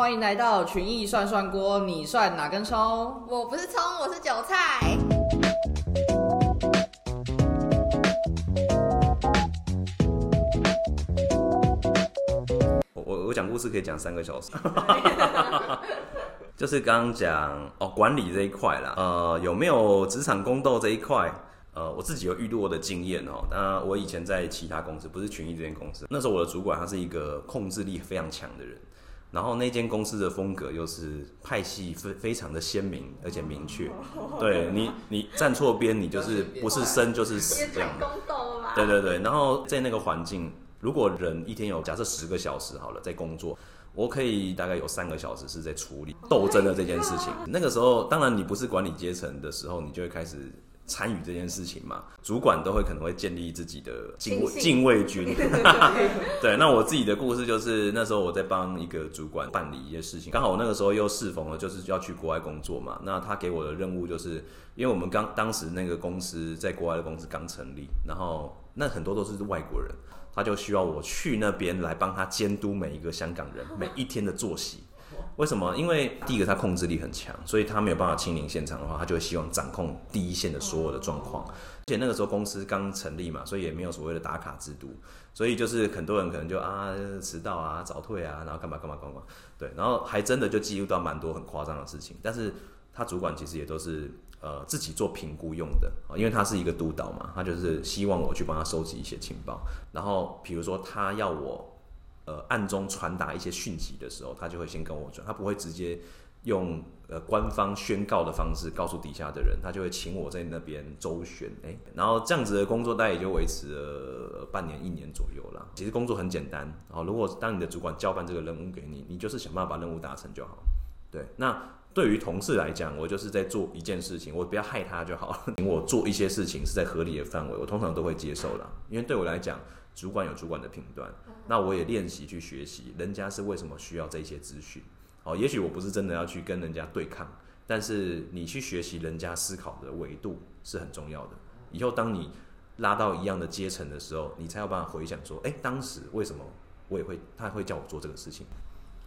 欢迎来到群艺涮涮锅，你涮哪根葱？我不是葱，我是韭菜。我我我讲故事可以讲三个小时，就是刚刚讲哦管理这一块啦，呃有没有职场宫斗这一块？呃，我自己有遇到过的经验哦。那我以前在其他公司，不是群益这间公司，那时候我的主管他是一个控制力非常强的人，然后那间公司的风格又是派系非非常的鲜明而且明确，对你你站错边，你就是不是生就是死这样。对对对，然后在那个环境，如果人一天有假设十个小时好了在工作，我可以大概有三个小时是在处理斗争的这件事情。那个时候，当然你不是管理阶层的时候，你就会开始参与这件事情嘛。主管都会可能会建立自己的敬畏亲信敬畏军。对，那我自己的故事就是那时候我在帮一个主管办理一些事情，刚好我那个时候又适逢了就是要去国外工作嘛。那他给我的任务就是，因为我们刚当时那个公司在国外的公司刚成立，然后那很多都是外国人，他就需要我去那边来帮他监督每一个香港人每一天的作息。为什么？因为第一个他控制力很强，所以他没有办法亲临现场的话，他就会希望掌控第一线的所有的状况。而且那个时候公司刚成立嘛，所以也没有所谓的打卡制度，所以就是很多人可能就啊迟到啊、早退啊，然后干嘛干嘛干嘛，对，然后还真的就记录到蛮多很夸张的事情。但是他主管其实也都是呃自己做评估用的，啊因为他是一个督导嘛，他就是希望我去帮他收集一些情报，然后比如说他要我呃暗中传达一些讯息的时候，他就会先跟我转，他不会直接用呃官方宣告的方式告诉底下的人，他就会请我在那边周旋，哎、然后这样子的工作大概也就维持了半年一年左右啦。其实工作很简单，哦，如果当你的主管交办这个任务给你，你就是想办法把任务达成就好。对，那对于同事来讲，我就是在做一件事情，我不要害他就好。请我做一些事情是在合理的范围，我通常都会接受啦。因为对我来讲，主管有主管的评断，那我也练习去学习人家是为什么需要这些资讯。哦，也许我不是真的要去跟人家对抗，但是你去学习人家思考的维度是很重要的。以后当你拉到一样的阶层的时候，你才有办法回想说，哎、当时为什么我也会他会叫我做这个事情。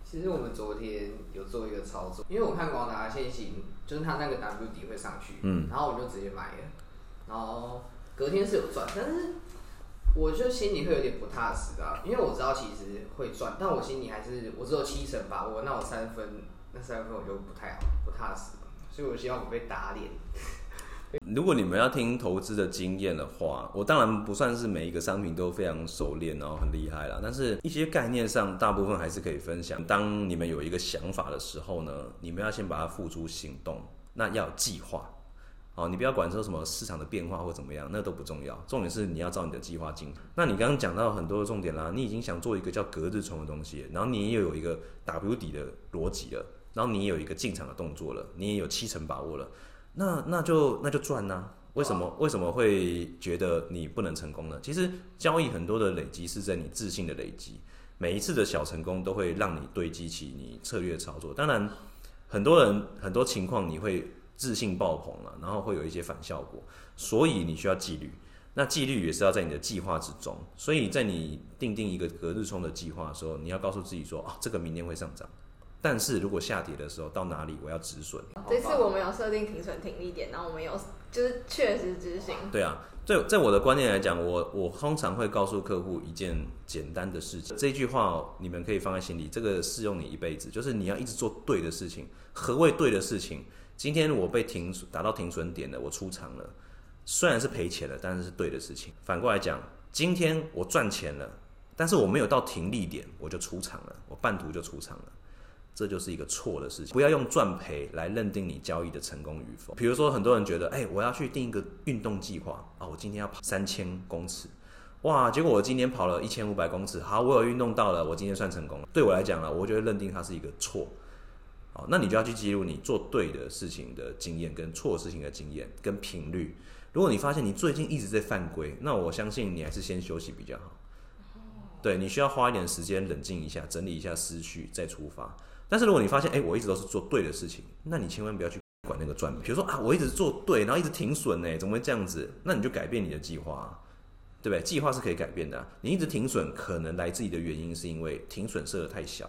其实我们昨天有做一个操作，因为我看广达先行，就是他那个 W 底会上去，嗯然后我就直接买了，然后隔天是有赚，但是我就心里会有点不踏实啊，因为我知道其实会赚，但我心里还是我只有七成把握，那我三分，那三分我就不太好，不踏实，所以我希望我被打脸。如果你们要听投资的经验的话，我当然不算是每一个商品都非常熟练，然后很厉害啦。但是一些概念上，大部分还是可以分享。当你们有一个想法的时候呢，你们要先把它付诸行动，那要有计划。哦，你不要管说什么市场的变化或怎么样，那都不重要。重点是你要照你的计划进。那你刚刚讲到很多的重点啦，你已经想做一个叫隔日冲的东西，然后你也有一个 W 底的逻辑了，然后你也有一个进场的动作了，你也有七成把握了。那那就那就赚呐、为什么为什么会觉得你不能成功呢？其实交易很多的累积是在你自信的累积，每一次的小成功都会让你堆积起你策略操作。当然，很多人很多情况你会自信爆棚了、然后会有一些反效果，所以你需要纪律。那纪律也是要在你的计划之中，所以在你定定一个隔日冲的计划的时候，你要告诉自己说啊，这个明天会上涨，但是如果下跌的时候到哪里我要止损。这次我们有设定停损停利点，然后我们有就是确实执行。对啊，在在我的观念来讲，我我通常会告诉客户一件简单的事情，这句话哦你们可以放在心里，这个适用你一辈子，就是你要一直做对的事情。何谓对的事情？今天我被停达到停损点了，我出场了，虽然是赔钱了，但是是对的事情。反过来讲，今天我赚钱了，但是我没有到停利点，我就出场了，我半途就出场了。这就是一个错的事情。不要用赚赔来认定你交易的成功与否。比如说，很多人觉得，哎、我要去定一个运动计划啊，我今天要跑三千公尺，哇，结果我今天跑了一千五百公尺，好，我有运动到了，我今天算成功了。对我来讲啊，我就会认定它是一个错。好，那你就要去记录你做对的事情的经验，跟错事情的经验，跟频率。如果你发现你最近一直在犯规，那我相信你还是先休息比较好。对你需要花一点时间冷静一下，整理一下思绪，再出发。但是如果你发现，哎、我一直都是做对的事情，那你千万不要去管那个赚。比如说啊，我一直做对，然后一直停损呢，怎么会这样子？那你就改变你的计划啊、对不对？计划是可以改变的啊、你一直停损，可能来自己的原因是因为停损设的太小，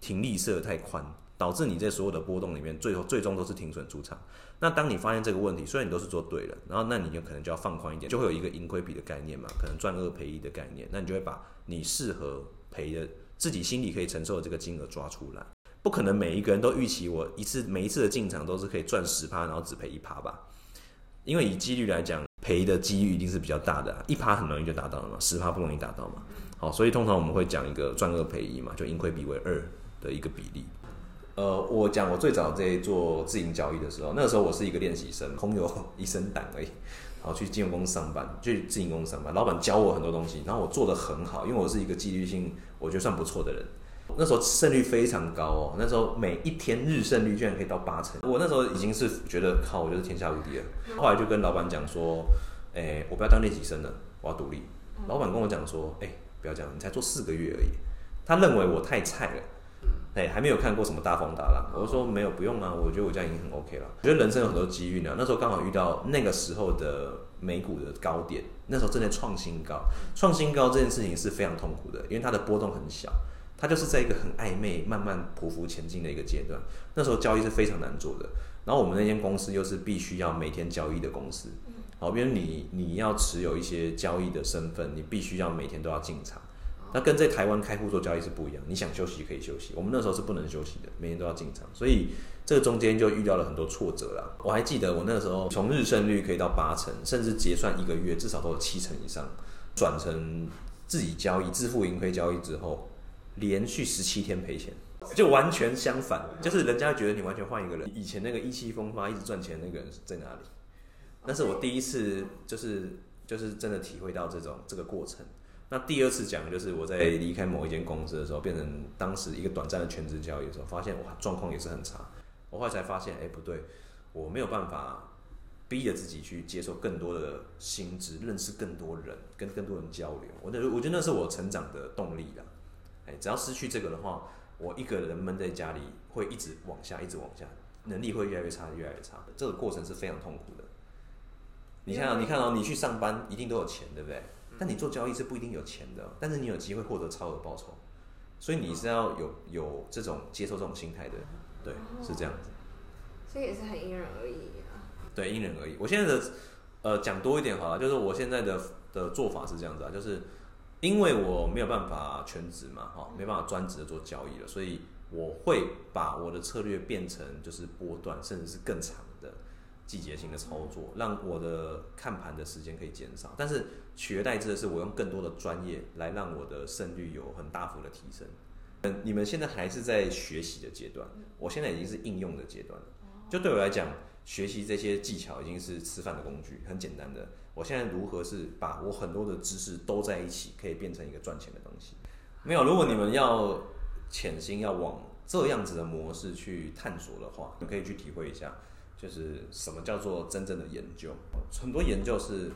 停利设的太宽，导致你在所有的波动里面，最后最终都是停损出场。那当你发现这个问题，虽然你都是做对了，然后那你就可能就要放宽一点，就会有一个盈亏比的概念嘛，可能赚二赔一的概念，那你就会把你适合赔的自己心里可以承受的这个金额抓出来。不可能每一个人都预期我一次每一次的进场都是可以赚十趴，然后只赔一趴吧？因为以几率来讲，赔的几率一定是比较大的，一趴很容易就达到了嘛，十趴不容易达到嘛。好，所以通常我们会讲一个赚二赔一嘛，就盈亏比为二的一个比例。呃，我讲我最早在做自营交易的时候，那个时候我是一个练习生，空有 一身胆而已。然后，去金融公司上班，去自营公司上班，老板教我很多东西，然后我做的很好，因为我是一个纪律性我觉得算不错的人。那时候胜率非常高哦，那时候每一天日胜率居然可以到八成，我那时候已经是觉得靠，我就是天下无敌了。后来就跟老板讲说，哎，我不要当练习生了，我要独立。老板跟我讲说，哎，不要这样，你才做四个月而已。他认为我太菜了。哎，还没有看过什么大风大浪，我就说没有，不用啊，我觉得我这样已经很 OK 了。我觉得人生有很多机遇呢，那时候刚好遇到那个时候的美股的高点，那时候正在创新高，创新高这件事情是非常痛苦的，因为它的波动很小，它就是在一个很暧昧、慢慢匍匐前进的一个阶段。那时候交易是非常难做的，然后我们那间公司又是必须要每天交易的公司，好，因为你你要持有一些交易的身份，你必须要每天都要进场。那跟在台湾开户做交易是不一样，你想休息可以休息，我们那时候是不能休息的，每天都要进场，所以这个中间就遇到了很多挫折啦。我还记得我那个时候从日胜率可以到八成，甚至结算一个月至少都有七成以上，转成自己交易自负盈亏交易之后，连续十七天赔钱，就完全相反，就是人家觉得你完全换一个人，以前那个意气风发一直赚钱那个人是在哪里？那是我第一次就是就是真的体会到这种这个过程。那第二次讲的就是我在离开某一间公司的时候，变成当时一个短暂的全职交易的时候，发现哇状况也是很差。我后来才发现，哎不对，我没有办法逼着自己去接受更多的薪资，认识更多人，跟更多人交流。我那我觉得那是我成长的动力啦。哎，只要失去这个的话，我一个人闷在家里会一直往下，一直往下，能力会越来越差，越来越差。这个过程是非常痛苦的。你看，你看哦，你去上班一定都有钱，对不对？但你做交易是不一定有钱的，但是你有机会获得超额报酬，所以你是要有有这种接受这种心态的，对，是这样子。所以也是很因人而异啊。对，因人而异。我现在的呃讲多一点好了，就是我现在的的做法是这样子啊，就是因为我没有办法全职嘛，哈，没办法专职的做交易了，所以我会把我的策略变成就是波段，甚至是更长。季节性的操作，让我的看盘的时间可以减少，但是取而代之的是，我用更多的专业来让我的胜率有很大幅的提升。嗯，你们现在还是在学习的阶段，我现在已经是应用的阶段了。就对我来讲，学习这些技巧已经是吃饭的工具，很简单的。我现在如何是把我很多的知识都在一起，可以变成一个赚钱的东西？没有，如果你们要潜心要往这样子的模式去探索的话，你可以去体会一下。就是什么叫做真正的研究？很多研究是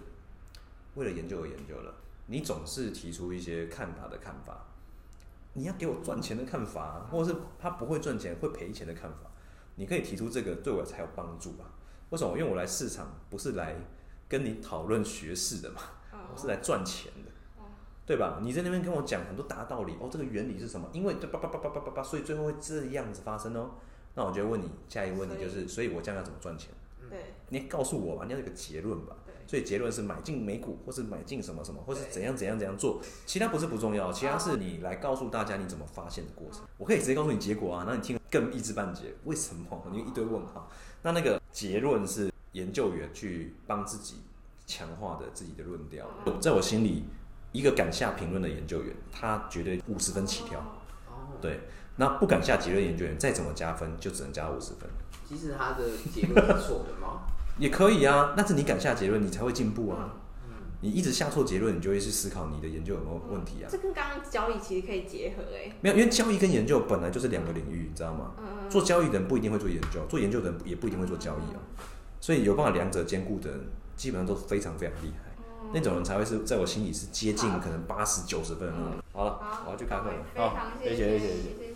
为了研究而研究了。你总是提出一些看法的看法，你要给我赚钱的看法，或者是他不会赚钱会赔钱的看法，你可以提出这个对我才有帮助吧？为什么？因为我来市场不是来跟你讨论学士的嘛，我是来赚钱的，对吧？你在那边跟我讲很多大道理哦，这个原理是什么？因为叭叭叭叭叭叭叭，所以最后会这样子发生哦。那我就问你下一个问题，就是所以我将要怎么赚钱？对，你告诉我吧，你要有个结论吧。所以结论是买进美股，或是买进什么什么，或是怎样怎样怎样做，其他不是不重要，其他是你来告诉大家你怎么发现的过程。我可以直接告诉你结果啊，那你听更一知半解，为什么？你一堆问号。那那个结论是研究员去帮自己强化的自己的论调。在我心里，一个敢下评论的研究员，他绝对五十分起跳。对。那不敢下结论，研究员再怎么加分，就只能加五十分。其实他的结论是错的吗？也可以啊，但是你敢下结论，你才会进步啊。你一直下错结论，你就会去思考你的研究有没有问题啊。这跟刚刚交易其实可以结合哎。没有，因为交易跟研究本来就是两个领域，你知道吗？嗯。做交易的人不一定会做研究，做研究的人也不一定会做交易哦。所以有办法两者兼顾的人，基本上都非常非常厉害。那种人才会是在我心里是接近可能八十九十分。好了，我要去开会了。好，谢谢谢谢。